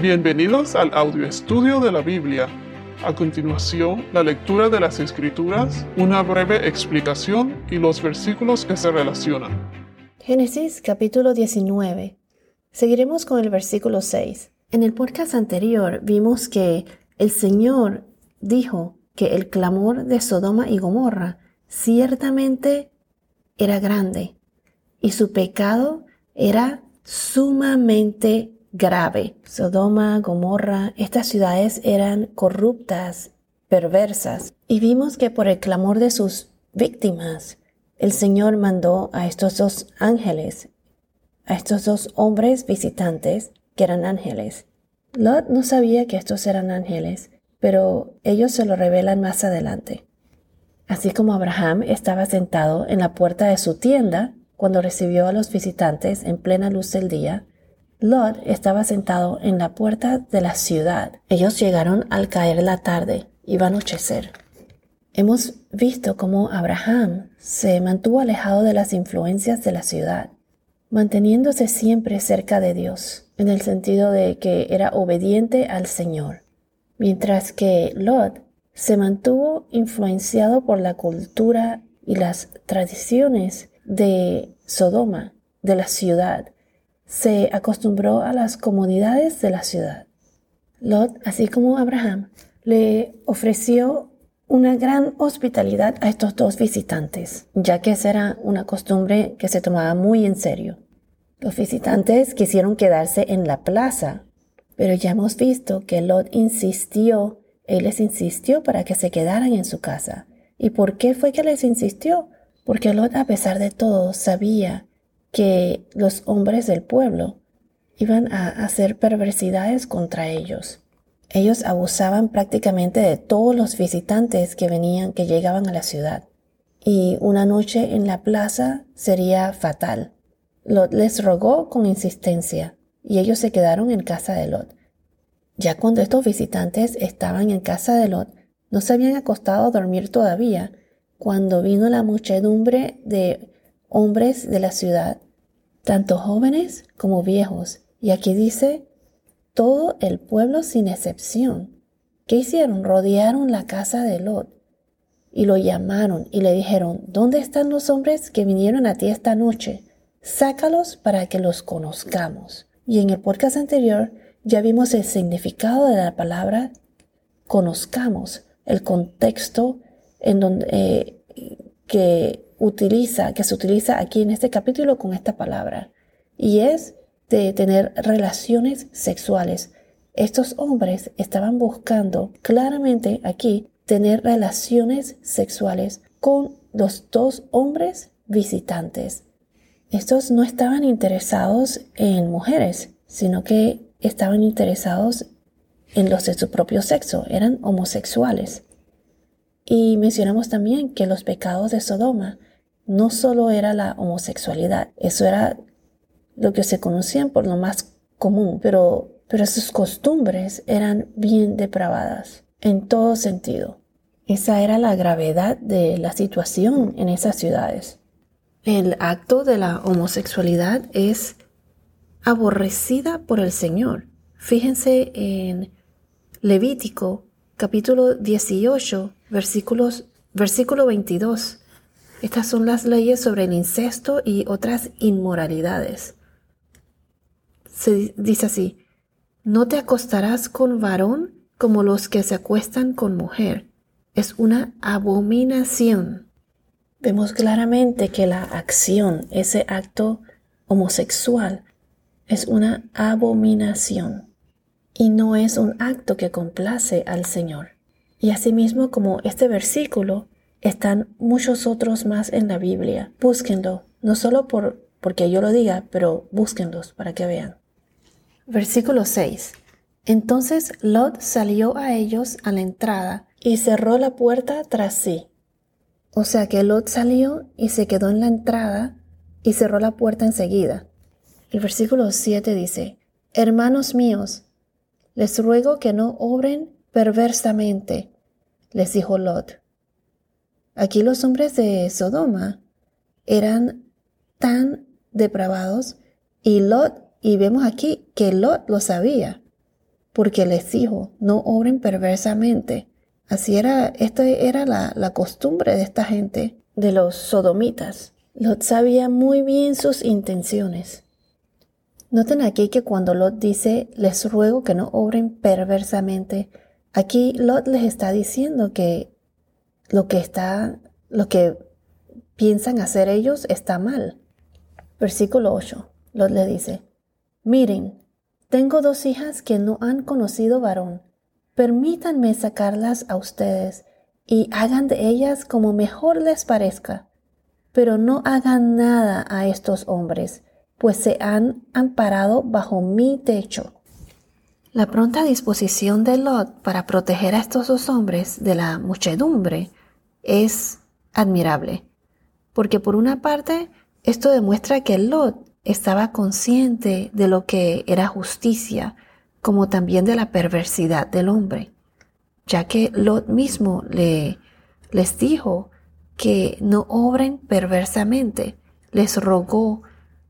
Bienvenidos al audio estudio de la Biblia. A continuación, la lectura de las Escrituras, una breve explicación y los versículos que se relacionan. Génesis capítulo 19. Seguiremos con el versículo 6. En el podcast anterior vimos que el Señor dijo que el clamor de Sodoma y Gomorra ciertamente era grande y su pecado era sumamente grave. Sodoma, Gomorra, estas ciudades eran corruptas, perversas, y vimos que por el clamor de sus víctimas, el Señor mandó a estos dos ángeles, a estos dos hombres visitantes que eran ángeles. Lot no sabía que estos eran ángeles, pero ellos se lo revelan más adelante. Así como Abraham estaba sentado en la puerta de su tienda cuando recibió a los visitantes en plena luz del día, Lot estaba sentado en la puerta de la ciudad. Ellos llegaron al caer la tarde, iba a anochecer. Hemos visto cómo Abraham se mantuvo alejado de las influencias de la ciudad, manteniéndose siempre cerca de Dios, en el sentido de que era obediente al Señor, mientras que Lot se mantuvo influenciado por la cultura y las tradiciones de Sodoma, de la ciudad, se acostumbró a las comodidades de la ciudad. Lot, así como Abraham, le ofreció una gran hospitalidad a estos dos visitantes, ya que esa era una costumbre que se tomaba muy en serio. Los visitantes quisieron quedarse en la plaza, pero ya hemos visto que Lot insistió, él les insistió para que se quedaran en su casa. ¿Y por qué fue que les insistió? Porque Lot, a pesar de todo, sabía que los hombres del pueblo iban a hacer perversidades contra ellos. Ellos abusaban prácticamente de todos los visitantes que venían, que llegaban a la ciudad. Y una noche en la plaza sería fatal. Lot les rogó con insistencia y ellos se quedaron en casa de Lot. Ya cuando estos visitantes estaban en casa de Lot, no se habían acostado a dormir todavía, cuando vino la muchedumbre de hombres de la ciudad tanto jóvenes como viejos. Y aquí dice, todo el pueblo sin excepción. ¿Qué hicieron? Rodearon la casa de Lot y lo llamaron y le dijeron, ¿dónde están los hombres que vinieron a ti esta noche? Sácalos para que los conozcamos. Y en el podcast anterior ya vimos el significado de la palabra conozcamos, el contexto en donde eh, que utiliza, que se utiliza aquí en este capítulo con esta palabra, y es de tener relaciones sexuales. Estos hombres estaban buscando claramente aquí tener relaciones sexuales con los dos hombres visitantes. Estos no estaban interesados en mujeres, sino que estaban interesados en los de su propio sexo, eran homosexuales. Y mencionamos también que los pecados de Sodoma no solo era la homosexualidad, eso era lo que se conocían por lo más común, pero, pero sus costumbres eran bien depravadas en todo sentido. Esa era la gravedad de la situación en esas ciudades. El acto de la homosexualidad es aborrecida por el Señor. Fíjense en Levítico capítulo 18, versículos, versículo 22. Estas son las leyes sobre el incesto y otras inmoralidades. Se dice así, no te acostarás con varón como los que se acuestan con mujer. Es una abominación. Vemos claramente que la acción, ese acto homosexual, es una abominación y no es un acto que complace al Señor. Y asimismo como este versículo están muchos otros más en la Biblia. Búsquenlo, no solo por porque yo lo diga, pero búsquenlos para que vean. Versículo 6. Entonces Lot salió a ellos a la entrada y cerró la puerta tras sí. O sea que Lot salió y se quedó en la entrada y cerró la puerta enseguida. El versículo 7 dice, Hermanos míos, les ruego que no obren perversamente, les dijo Lot. Aquí los hombres de Sodoma eran tan depravados y Lot, y vemos aquí que Lot lo sabía. porque les dijo, no obren perversamente. Así era, esta era la, la costumbre de esta gente, de los sodomitas. Lot sabía muy bien sus intenciones. Noten aquí que cuando Lot dice, les ruego que no obren perversamente, aquí Lot les está diciendo que lo que está, lo que piensan hacer ellos está mal. Versículo 8. Lot le dice, miren, tengo dos hijas que no han conocido varón. Permítanme sacarlas a ustedes y hagan de ellas como mejor les parezca, pero no hagan nada a estos hombres pues se han amparado bajo mi techo. La pronta disposición de Lot para proteger a estos dos hombres de la muchedumbre es admirable, porque por una parte esto demuestra que Lot estaba consciente de lo que era justicia, como también de la perversidad del hombre, ya que Lot mismo le, les dijo que no obren perversamente, les rogó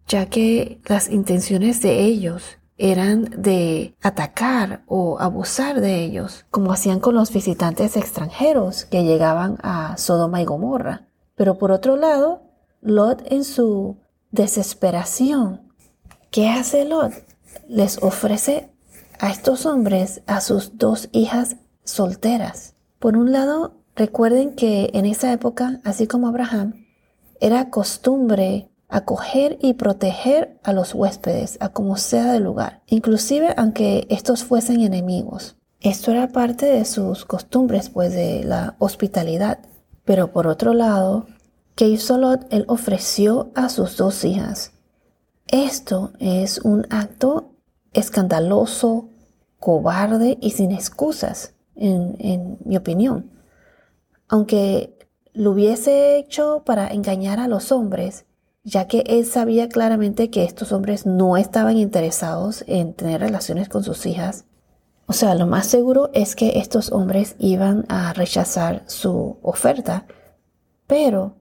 ya que las intenciones de ellos eran de atacar o abusar de ellos, como hacían con los visitantes extranjeros que llegaban a Sodoma y Gomorra. Pero por otro lado, Lot en su desesperación, ¿qué hace Lot? Les ofrece a estos hombres a sus dos hijas solteras. Por un lado, recuerden que en esa época, así como Abraham, era costumbre acoger y proteger a los huéspedes, a como sea del lugar, inclusive aunque estos fuesen enemigos. Esto era parte de sus costumbres, pues de la hospitalidad. Pero por otro lado, Lot? Él ofreció a sus dos hijas. Esto es un acto escandaloso, cobarde y sin excusas, en mi opinión. Aunque lo hubiese hecho para engañar a los hombres, ya que él sabía claramente que estos hombres no estaban interesados en tener relaciones con sus hijas. O sea, lo más seguro es que estos hombres iban a rechazar su oferta, pero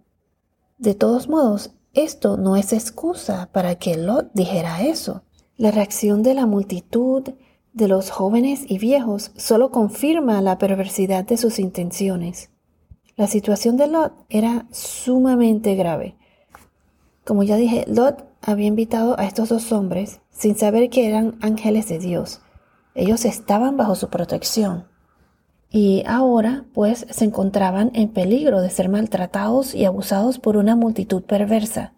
de todos modos, esto no es excusa para que Lot dijera eso. La reacción de la multitud, de los jóvenes y viejos, solo confirma la perversidad de sus intenciones. La situación de Lot era sumamente grave. Como ya dije, Lot había invitado a estos dos hombres sin saber que eran ángeles de Dios. Ellos estaban bajo su protección. Y ahora, pues, se encontraban en peligro de ser maltratados y abusados por una multitud perversa.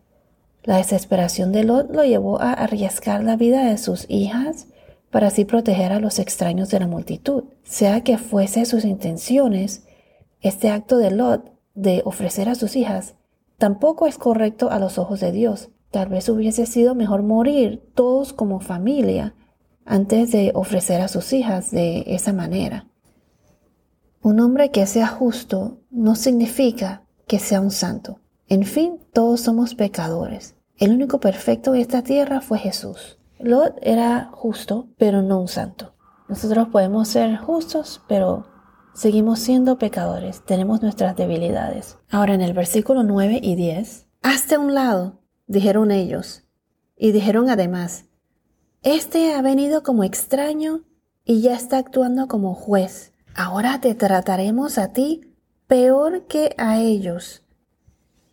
La desesperación de Lot lo llevó a arriesgar la vida de sus hijas para así proteger a los extraños de la multitud. Sea que fuese sus intenciones, este acto de Lot de ofrecer a sus hijas tampoco es correcto a los ojos de Dios. Tal vez hubiese sido mejor morir todos como familia antes de ofrecer a sus hijas de esa manera. Un hombre que sea justo no significa que sea un santo. En fin, todos somos pecadores. El único perfecto en esta tierra fue Jesús. Lot era justo, pero no un santo. Nosotros podemos ser justos, pero Seguimos siendo pecadores, tenemos nuestras debilidades. Ahora en el versículo 9 y 10, hazte un lado, dijeron ellos, y dijeron además, este ha venido como extraño y ya está actuando como juez. Ahora te trataremos a ti peor que a ellos.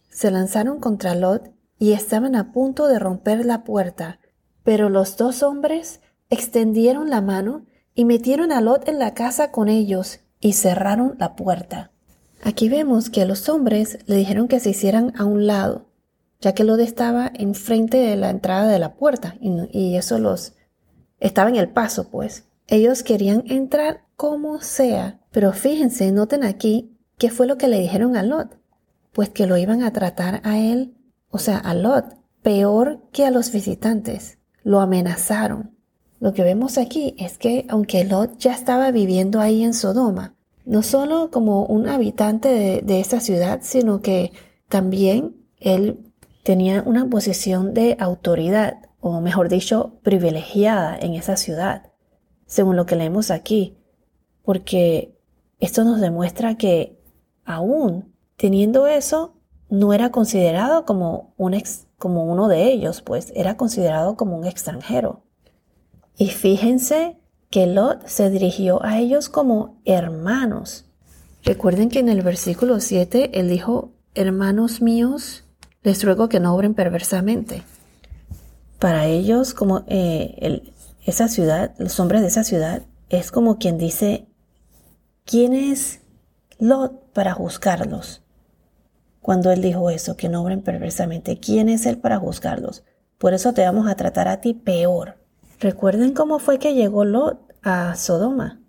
Se lanzaron contra Lot y estaban a punto de romper la puerta, pero los dos hombres extendieron la mano y metieron a Lot en la casa con ellos y cerraron la puerta. Aquí vemos que los hombres le dijeron que se hicieran a un lado, ya que Lot estaba enfrente de la entrada de la puerta y, eso los estaba en el paso, pues. Ellos querían entrar como sea, pero fíjense, noten aquí qué fue lo que le dijeron a Lot, pues que lo iban a tratar a él, o sea, a Lot, peor que a los visitantes. Lo amenazaron. Lo que vemos aquí es que aunque Lot ya estaba viviendo ahí en Sodoma, no solo como un habitante de, esa ciudad, sino que también él tenía una posición de autoridad, o mejor dicho, privilegiada en esa ciudad, según lo que leemos aquí, porque esto nos demuestra que aún teniendo eso, no era considerado como, un como uno de ellos, pues era considerado como un extranjero. Y fíjense que Lot se dirigió a ellos como hermanos. Recuerden que en el versículo 7 él dijo, hermanos míos, les ruego que no obren perversamente. Para ellos, como eh, esa ciudad, los hombres de esa ciudad, es como quien dice, ¿quién es Lot para juzgarlos? Cuando él dijo eso, que no obren perversamente, ¿quién es él para juzgarlos? Por eso te vamos a tratar a ti peor. Recuerden cómo fue que llegó Lot a Sodoma.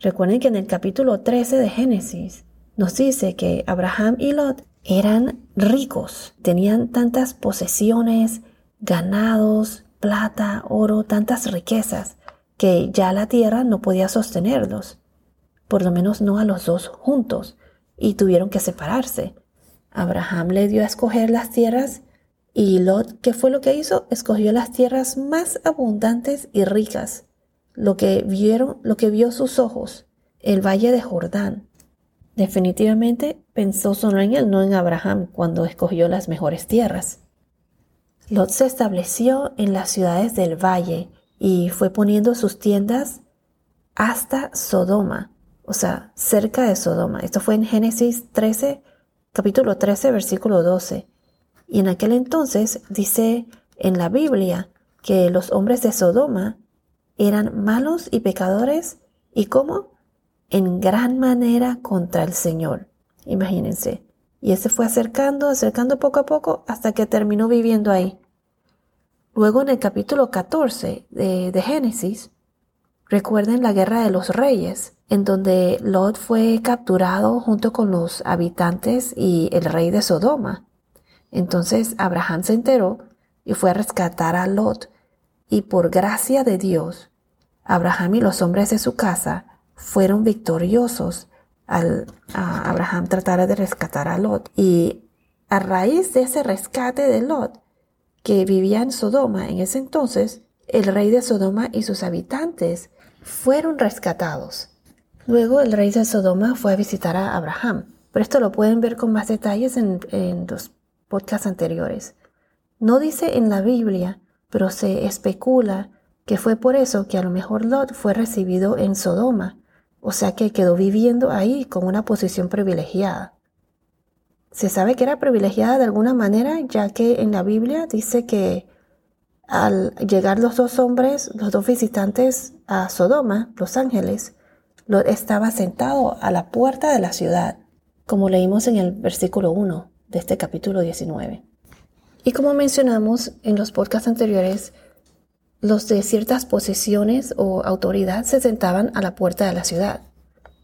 Recuerden que en el capítulo 13 de Génesis nos dice que Abraham y Lot eran ricos, tenían tantas posesiones, ganados, plata, oro, tantas riquezas, que ya la tierra no podía sostenerlos, por lo menos no a los dos juntos, y tuvieron que separarse. Abraham le dio a escoger las tierras y Lot, ¿qué fue lo que hizo? Escogió las tierras más abundantes y ricas, lo que vieron, lo que vio sus ojos, el valle de Jordán. Definitivamente pensó solo en él, no en Abraham, cuando escogió las mejores tierras. Lot se estableció en las ciudades del valle y fue poniendo sus tiendas hasta Sodoma, o sea, cerca de Sodoma. Esto fue en Génesis 13, capítulo 13, versículo 12. Y en aquel entonces dice en la Biblia que los hombres de Sodoma eran malos y pecadores y cómo? En gran manera contra el Señor. Imagínense. Y él se fue acercando, acercando poco a poco hasta que terminó viviendo ahí. Luego en el capítulo 14 de, de Génesis, recuerden la guerra de los reyes, en donde Lot fue capturado junto con los habitantes y el rey de Sodoma. Entonces Abraham se enteró y fue a rescatar a Lot, y por gracia de Dios, Abraham y los hombres de su casa fueron victoriosos al Abraham tratar de rescatar a Lot. Y a raíz de ese rescate de Lot, que vivía en Sodoma en ese entonces, el rey de Sodoma y sus habitantes fueron rescatados. Luego el rey de Sodoma fue a visitar a Abraham. Pero esto lo pueden ver con más detalles en, en los podcasts anteriores. No dice en la Biblia, pero se especula que fue por eso que a lo mejor Lot fue recibido en Sodoma, o sea que quedó viviendo ahí con una posición privilegiada. Se sabe que era privilegiada de alguna manera, ya que en la Biblia dice que al llegar los dos hombres, los dos visitantes a Sodoma, los ángeles, Lot estaba sentado a la puerta de la ciudad, como leímos en el versículo 1 de este capítulo 19. Y como mencionamos en los podcasts anteriores, los de ciertas posesiones o autoridad se sentaban a la puerta de la ciudad.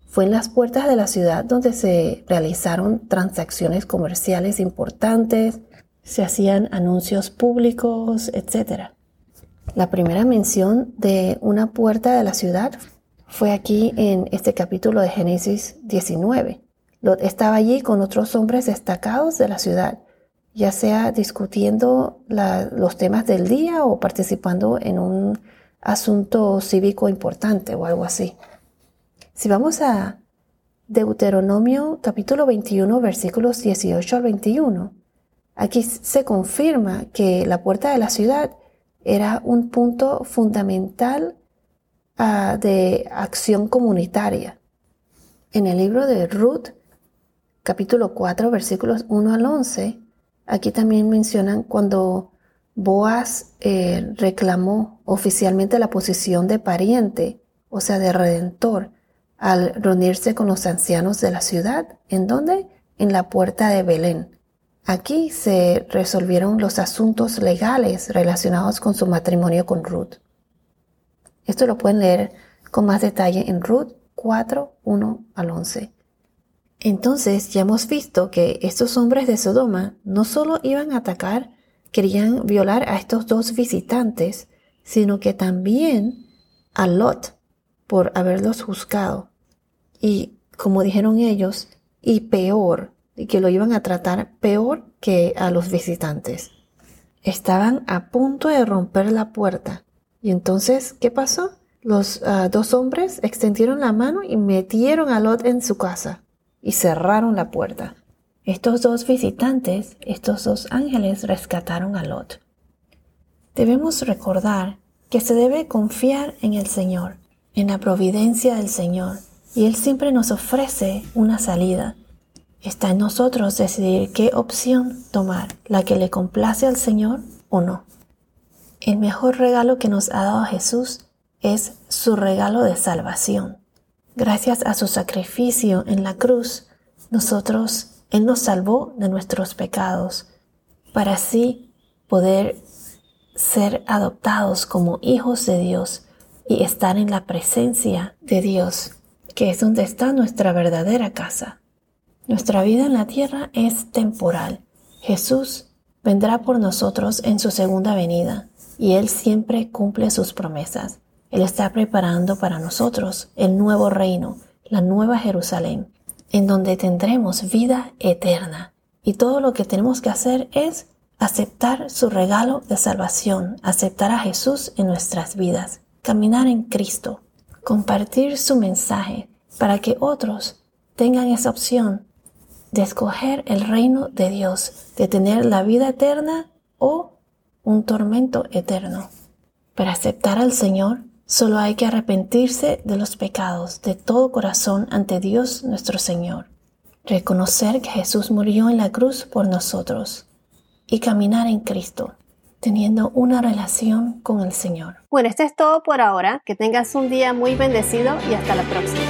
Fue en las puertas de la ciudad donde se realizaron transacciones comerciales importantes, se hacían anuncios públicos, etc. La primera mención de una puerta de la ciudad fue aquí en este capítulo de Génesis 19. Estaba allí con otros hombres destacados de la ciudad, ya sea discutiendo los temas del día o participando en un asunto cívico importante o algo así. Si vamos a Deuteronomio capítulo 21 versículos 18 al 21, aquí se confirma que la puerta de la ciudad era un punto fundamental ah, de acción comunitaria. En el libro de Ruth, capítulo 4, versículos 1 al 11, aquí también mencionan cuando Boaz eh, reclamó oficialmente la posición de pariente, o sea, de redentor, al reunirse con los ancianos de la ciudad. ¿En dónde? En la puerta de Belén. Aquí se resolvieron los asuntos legales relacionados con su matrimonio con Ruth. Esto lo pueden leer con más detalle en Ruth 4, 1 al 11. Entonces ya hemos visto que estos hombres de Sodoma no solo iban a atacar, querían violar a estos dos visitantes, sino que también a Lot por haberlos juzgado. Y como dijeron ellos, y peor, y que lo iban a tratar peor que a los visitantes. Estaban a punto de romper la puerta. Y entonces, ¿qué pasó? Los ah, dos hombres extendieron la mano y metieron a Lot en su casa y cerraron la puerta. Estos dos visitantes, estos dos ángeles rescataron a Lot. Debemos recordar que se debe confiar en el Señor. en la providencia del Señor y Él siempre nos ofrece una salida. Está en nosotros decidir qué opción tomar, la que le complace al Señor o no. El mejor regalo que nos ha dado Jesús es su regalo de salvación. Gracias a su sacrificio en la cruz, nosotros, Él nos salvó de nuestros pecados, para así poder ser adoptados como hijos de Dios y estar en la presencia de Dios, que es donde está nuestra verdadera casa. Nuestra vida en la tierra es temporal. Jesús vendrá por nosotros en su segunda venida y Él siempre cumple sus promesas. Él está preparando para nosotros el nuevo reino, la nueva Jerusalén, en donde tendremos vida eterna. Y todo lo que tenemos que hacer es aceptar su regalo de salvación, aceptar a Jesús en nuestras vidas, caminar en Cristo, compartir su mensaje para que otros tengan esa opción de escoger el reino de Dios, de tener la vida eterna o un tormento eterno. Para aceptar al Señor, solo hay que arrepentirse de los pecados de todo corazón ante Dios nuestro Señor, reconocer que Jesús murió en la cruz por nosotros y caminar en Cristo, teniendo una relación con el Señor. Bueno, esto es todo por ahora. Que tengas un día muy bendecido y hasta la próxima.